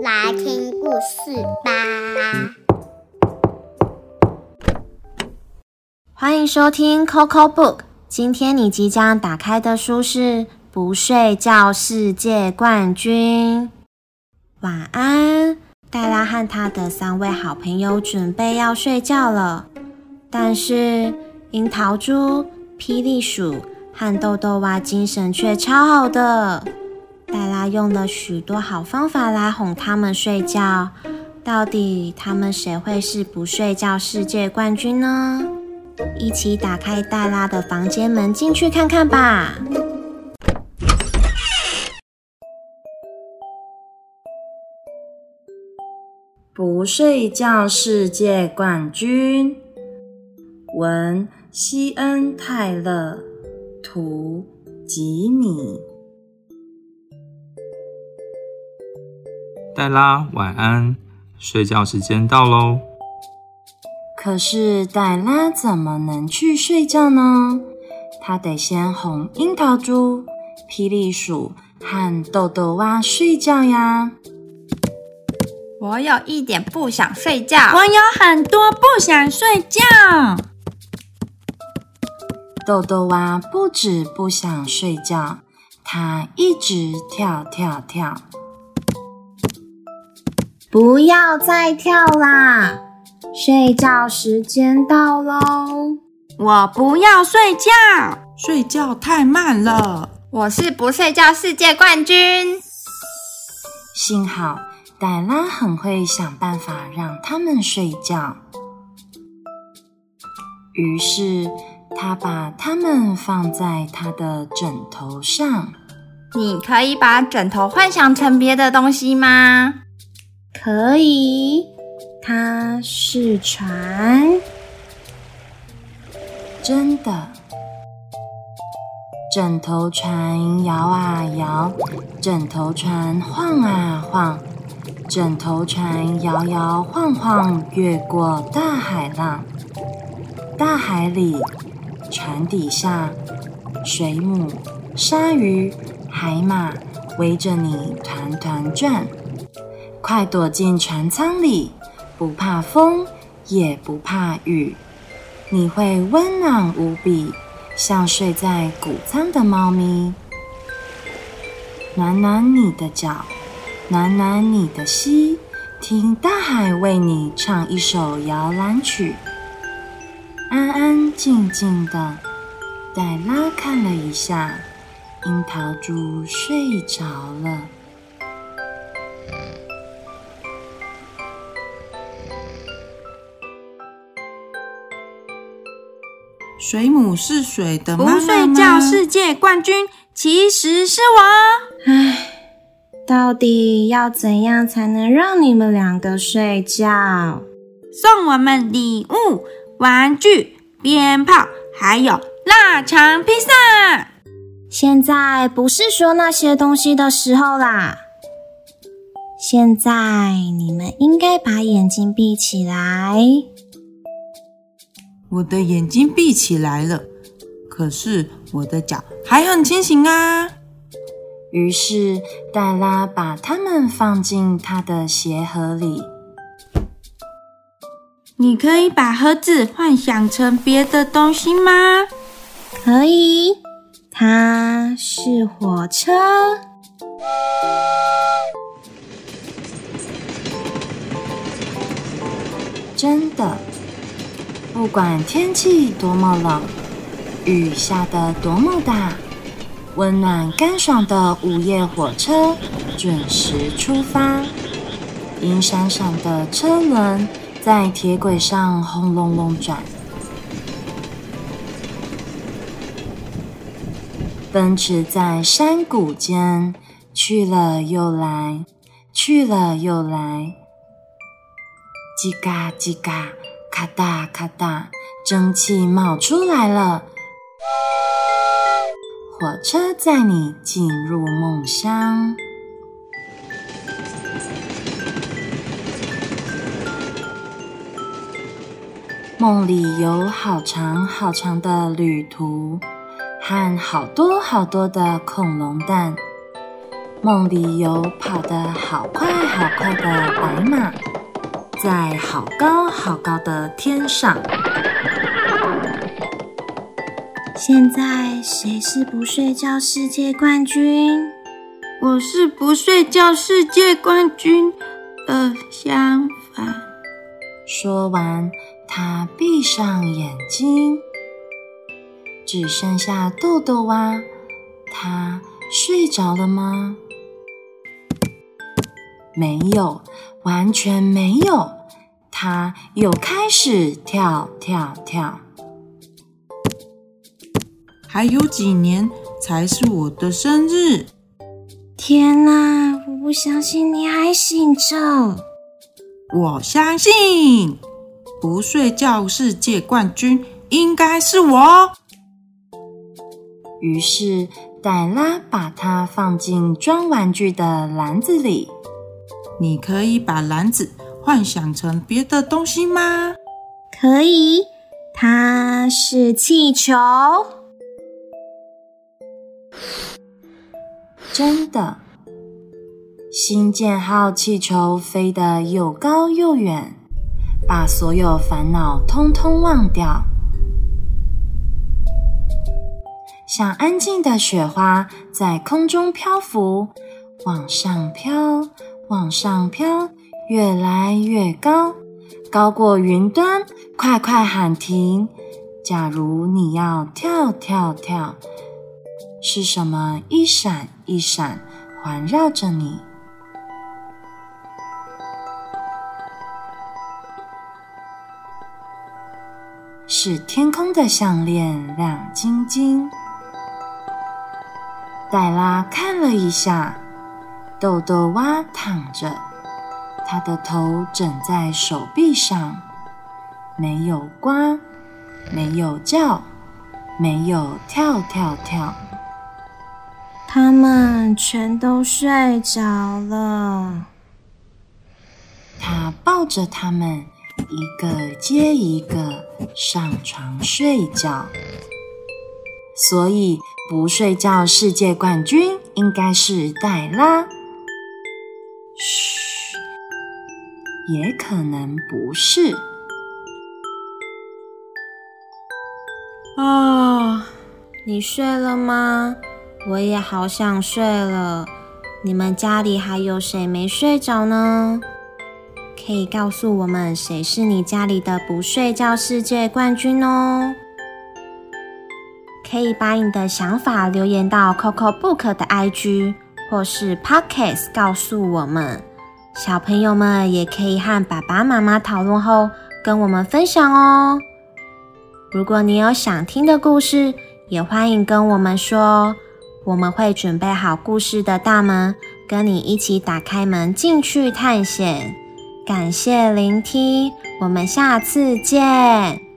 来听故事吧。欢迎收听 Coco Book，今天你即将打开的书是《不睡觉世界冠军》。晚安。黛拉和她的三位好朋友准备要睡觉了。但是樱桃猪、霹雳鼠和豆豆蛙精神却超好的。黛拉用了许多好方法来哄他们睡觉。到底他们谁会是不睡觉世界冠军呢？一起打开黛拉的房间门，进去看看吧。不睡觉世界冠军。文西恩·泰勒，图吉米。黛拉，晚安，睡觉时间到喽。可是黛拉怎么能去睡觉呢？她得先哄樱桃猪、霹雳鼠和豆豆蛙睡觉呀。我有一点不想睡觉，我有很多不想睡觉。豆豆蛙不止不想睡觉，它一直跳跳跳。不要再跳啦！睡觉时间到喽！我不要睡觉，睡觉太慢了。我是不睡觉世界冠军。幸好黛拉很会想办法让他们睡觉，于是。她把它们放在她的枕头上。你可以把枕头幻想成别的东西吗？可以，它是船。真的，枕头船摇啊摇，枕头船晃啊晃，枕头船摇摇晃晃，越过大海浪。大海里。船底下，水母、鲨鱼、海马围着你团团转。快躲进船舱里，不怕风，也不怕雨，你会温暖无比，像睡在谷仓的猫咪。暖暖你的脚，暖暖你的心，听大海为你唱一首摇篮曲。安安静静的，黛拉看了一下，樱桃猪睡着了。水母是水的妈妈不睡觉世界冠军其实是我。唉，到底要怎样才能让你们两个睡觉？送我们礼物。玩具、鞭炮，还有腊肠披萨。现在不是说那些东西的时候啦。现在你们应该把眼睛闭起来。我的眼睛闭起来了，可是我的脚还很清醒啊。于是黛拉把它们放进她的鞋盒里。你可以把盒子幻想成别的东西吗？可以，它是火车。真的，不管天气多么冷，雨下得多么大，温暖干爽的午夜火车准时出发。银闪闪的车轮。在铁轨上轰隆隆转，奔驰在山谷间，去了又来，去了又来，叽嘎叽嘎，咔哒咔哒，蒸汽冒出来了，火车载你进入梦乡。梦里有好长好长的旅途，和好多好多的恐龙蛋。梦里有跑得好快好快的白马，在好高好高的天上。现在谁是不睡觉世界冠军？我是不睡觉世界冠军的相反。说完，他闭上眼睛，只剩下豆豆蛙。他睡着了吗？没有，完全没有。他又开始跳跳跳。还有几年才是我的生日？天哪！我不相信你还醒着。我相信，不睡觉世界冠军应该是我。于是黛拉把它放进装玩具的篮子里。你可以把篮子幻想成别的东西吗？可以，它是气球。真的，新建号气球飞得又高又远，把所有烦恼通通忘掉，像安静的雪花在空中漂浮，往上飘，往上飘，越来越高，高过云端。快快喊停！假如你要跳跳跳。是什么一闪一闪环绕着你？是天空的项链亮晶晶。黛拉看了一下，豆豆蛙躺着，他的头枕在手臂上，没有呱，没有叫，没有跳跳跳。他们全都睡着了。他抱着他们，一个接一个上床睡觉。所以，不睡觉世界冠军应该是黛拉。嘘，也可能不是。啊，你睡了吗？我也好想睡了。你们家里还有谁没睡着呢？可以告诉我们谁是你家里的不睡觉世界冠军哦。可以把你的想法留言到 Coco Book 的 IG 或是 Podcast 告诉我们。小朋友们也可以和爸爸妈妈讨论后跟我们分享哦。如果你有想听的故事，也欢迎跟我们说。我们会准备好故事的大门，跟你一起打开门进去探险。感谢聆听，我们下次见。